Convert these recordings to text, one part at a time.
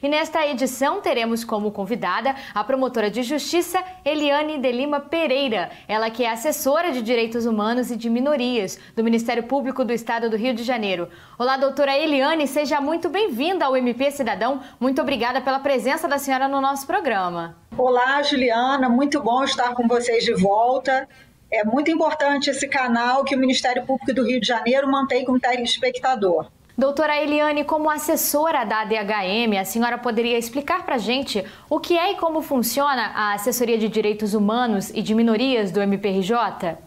E nesta edição teremos como convidada a promotora de justiça Eliane de Lima Pereira, ela que é assessora de direitos humanos e de minorias do Ministério Público do Estado do Rio de Janeiro. Olá, doutora Eliane, seja muito bem-vinda ao MP Cidadão. Muito obrigada pela presença da senhora no nosso programa. Olá, Juliana, muito bom estar com vocês de volta. É muito importante esse canal que o Ministério Público do Rio de Janeiro mantém como telespectador. Doutora Eliane, como assessora da ADHM, a senhora poderia explicar para a gente o que é e como funciona a assessoria de direitos humanos e de minorias do MPRJ?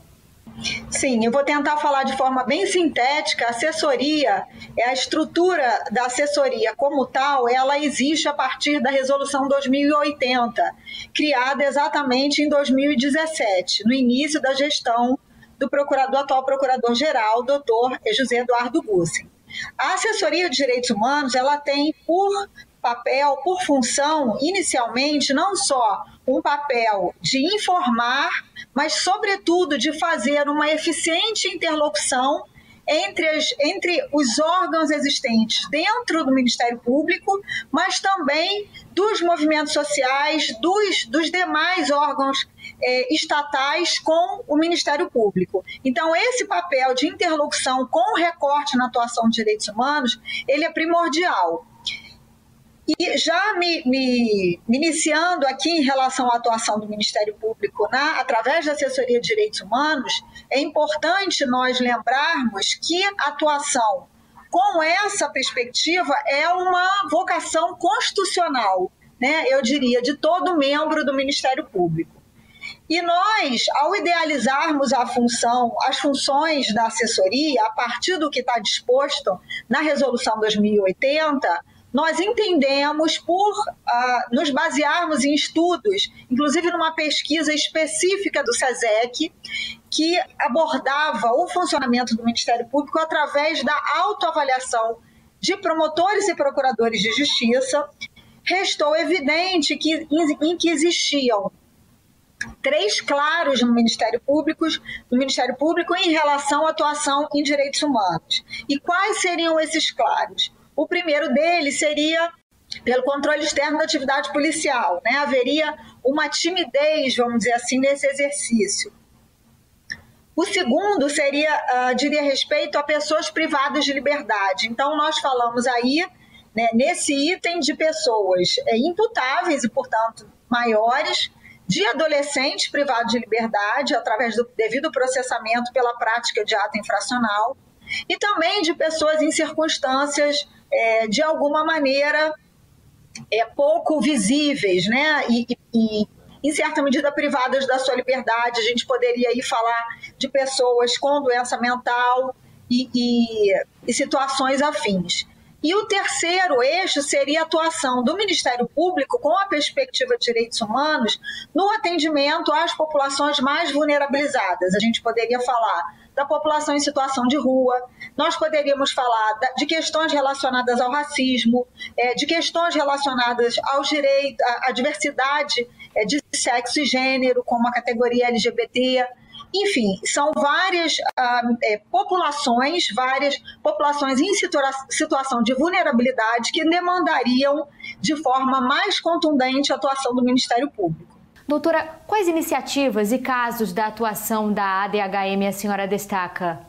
Sim, eu vou tentar falar de forma bem sintética. A assessoria é a estrutura da assessoria como tal, ela existe a partir da resolução 2080, criada exatamente em 2017, no início da gestão do procurador atual procurador-geral, doutor José Eduardo Gussin. A assessoria de direitos humanos, ela tem por papel, por função, inicialmente, não só um papel de informar, mas, sobretudo, de fazer uma eficiente interlocução entre, as, entre os órgãos existentes dentro do Ministério Público, mas também dos movimentos sociais, dos, dos demais órgãos é, estatais com o Ministério Público. Então, esse papel de interlocução com o recorte na atuação de direitos humanos, ele é primordial. E já me, me, me, iniciando aqui em relação à atuação do Ministério Público na, através da assessoria de direitos humanos, é importante nós lembrarmos que atuação com essa perspectiva é uma vocação constitucional, né, eu diria, de todo membro do Ministério Público. E nós, ao idealizarmos a função, as funções da assessoria, a partir do que está disposto na Resolução 2080, nós entendemos por uh, nos basearmos em estudos, inclusive numa pesquisa específica do SESEC, que abordava o funcionamento do Ministério Público através da autoavaliação de promotores e procuradores de justiça, restou evidente que, em, que existiam três claros no Ministério Público, no Ministério Público em relação à atuação em direitos humanos. E quais seriam esses claros? O primeiro deles seria pelo controle externo da atividade policial, né? Haveria uma timidez, vamos dizer assim, nesse exercício. O segundo seria, uh, diria respeito a pessoas privadas de liberdade. Então, nós falamos aí, né, nesse item de pessoas é, imputáveis e, portanto, maiores, de adolescentes privados de liberdade através do devido processamento pela prática de ato infracional e também de pessoas em circunstâncias é, de alguma maneira é, pouco visíveis, né? E, e, em certa medida privadas da sua liberdade. A gente poderia aí falar de pessoas com doença mental e, e, e situações afins. E o terceiro eixo seria a atuação do Ministério Público com a perspectiva de direitos humanos no atendimento às populações mais vulnerabilizadas. A gente poderia falar da população em situação de rua, nós poderíamos falar de questões relacionadas ao racismo, é, de questões relacionadas aos direitos, à diversidade é, de sexo e gênero, como a categoria LGBT, enfim, são várias ah, é, populações, várias populações em situa situação de vulnerabilidade que demandariam de forma mais contundente a atuação do Ministério Público. Doutora, quais iniciativas e casos da atuação da ADHM a senhora destaca?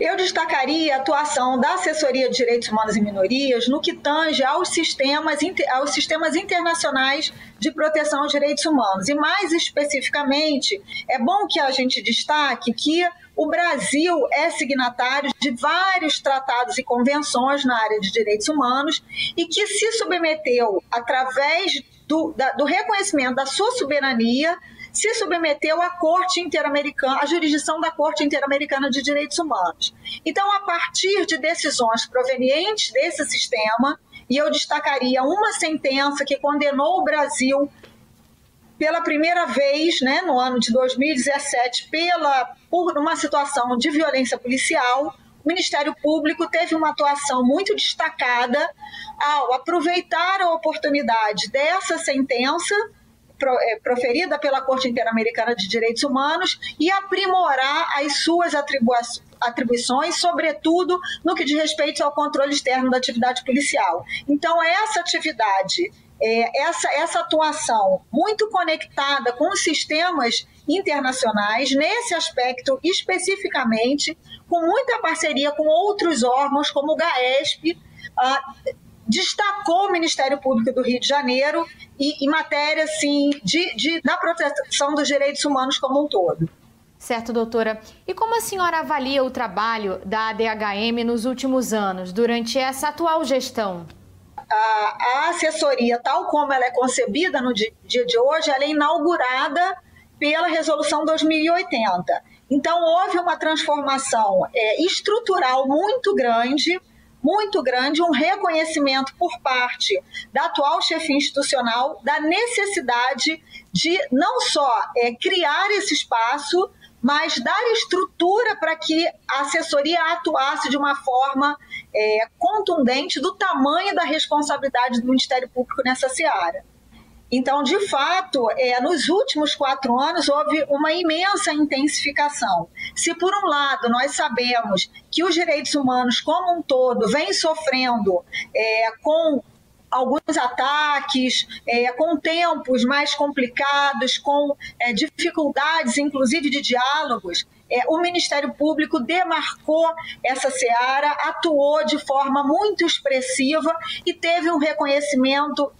Eu destacaria a atuação da Assessoria de Direitos Humanos e Minorias no que tange aos sistemas, aos sistemas internacionais de proteção aos direitos humanos. E mais especificamente, é bom que a gente destaque que o Brasil é signatário de vários tratados e convenções na área de direitos humanos e que se submeteu, através do, da, do reconhecimento da sua soberania, se submeteu à Corte Interamericana, à jurisdição da Corte Interamericana de Direitos Humanos. Então, a partir de decisões provenientes desse sistema, e eu destacaria uma sentença que condenou o Brasil pela primeira vez, né, no ano de 2017, pela, por uma situação de violência policial, o Ministério Público teve uma atuação muito destacada ao aproveitar a oportunidade dessa sentença é, proferida pela Corte Interamericana de Direitos Humanos e aprimorar as suas atribuições, sobretudo no que diz respeito ao controle externo da atividade policial. Então, essa atividade é, essa, essa atuação muito conectada com os sistemas internacionais, nesse aspecto especificamente, com muita parceria com outros órgãos, como o GAESP, ah, destacou o Ministério Público do Rio de Janeiro e, em matéria assim, de, de, da proteção dos direitos humanos como um todo. Certo, doutora. E como a senhora avalia o trabalho da ADHM nos últimos anos, durante essa atual gestão? A, a assessoria, tal como ela é concebida no dia, de hoje, ela é inaugurada pela Resolução 2080. Então, houve uma transformação é, estrutural muito grande muito grande um reconhecimento por parte da atual chefia institucional da necessidade de não só é, criar esse espaço, mas dar estrutura para que a assessoria atuasse de uma forma é, contundente do tamanho da responsabilidade do Ministério Público nessa seara. Então, de fato, é, nos últimos quatro anos houve uma imensa intensificação. Se, por um lado, nós sabemos que os direitos humanos como um todo vêm sofrendo é, com alguns ataques, é, com tempos mais complicados, com é, dificuldades, inclusive de diálogos, é, o Ministério Público demarcou essa seara, atuou de forma muito expressiva e teve um reconhecimento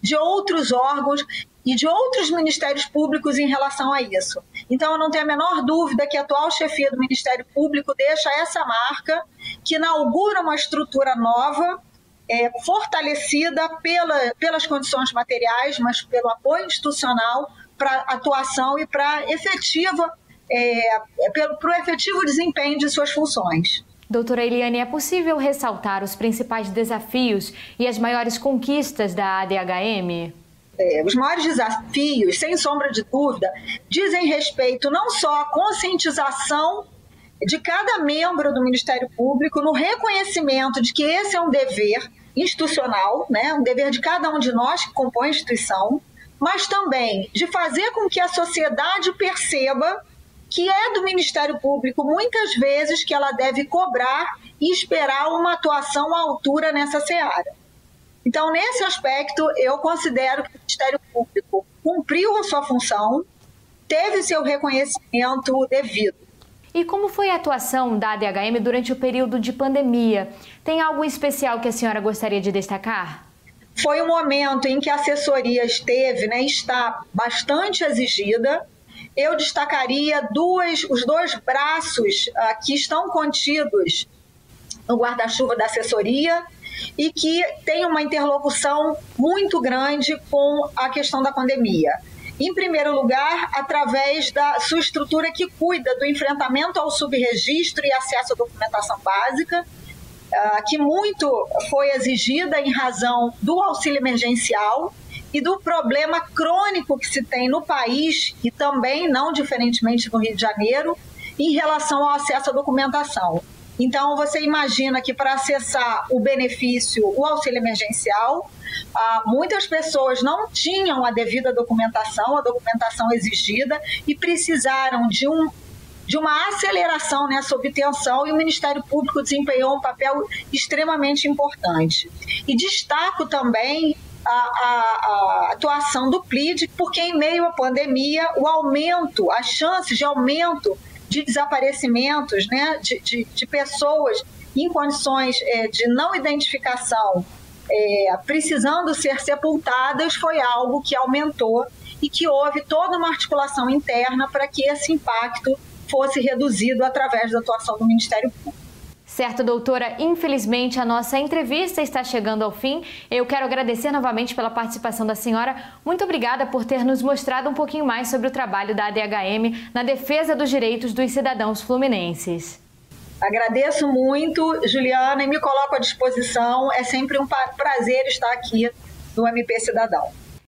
de outros órgãos e de outros ministérios públicos em relação a isso. Então, eu não tenho a menor dúvida que a atual chefia do Ministério Público deixa essa marca, que inaugura uma estrutura nova, é, fortalecida pela, pelas condições materiais, mas pelo apoio institucional para atuação e para efetiva é, para o efetivo desempenho de suas funções. Doutora Eliane, é possível ressaltar os principais desafios e as maiores conquistas da ADHM? É, os maiores desafios, sem sombra de dúvida, dizem respeito não só à conscientização de cada membro do Ministério Público no reconhecimento de que esse é um dever institucional, né, um dever de cada um de nós que compõe a instituição, mas também de fazer com que a sociedade perceba que é do Ministério Público, muitas vezes, que ela deve cobrar e esperar uma atuação à altura nessa seara. Então, nesse aspecto, eu considero que o Ministério Público cumpriu a sua função, teve seu reconhecimento devido. E como foi a atuação da ADHM durante o período de pandemia? Tem algo especial que a senhora gostaria de destacar? Foi um momento em que a assessoria esteve, né, está bastante exigida, eu destacaria duas, os dois braços uh, que estão contidos no guarda-chuva da assessoria e que tem uma interlocução muito grande com a questão da pandemia. Em primeiro lugar, através da sua estrutura que cuida do enfrentamento ao subregistro e acesso à documentação básica, uh, que muito foi exigida em razão do auxílio emergencial e do problema crônico que se tem no país e também, não diferentemente no Rio de Janeiro, em relação ao acesso à documentação. Então, você imagina que para acessar o benefício, o auxílio emergencial, ah, muitas pessoas não tinham a devida documentação, a documentação exigida, e precisaram de um de uma aceleração nessa obtenção e o Ministério Público desempenhou um papel extremamente importante. E destaco também a, a, a, atuação do PLID, porque em meio à pandemia, o aumento, as chances de aumento de desaparecimentos, né, de, de, de pessoas em condições é, de não identificação, é, precisando ser sepultadas, foi algo que aumentou e que houve toda uma articulação interna para que esse impacto fosse reduzido através da atuação do Ministério Público. Certo, doutora. Infelizmente, a nossa entrevista está chegando ao fim. Eu quero agradecer novamente pela participação da senhora. Muito obrigada por ter nos mostrado um pouquinho mais sobre o trabalho da ADHM na defesa dos direitos dos cidadãos fluminenses. Agradeço muito, Juliana, e me coloco à disposição. É sempre um prazer estar aqui no MP Cidadão.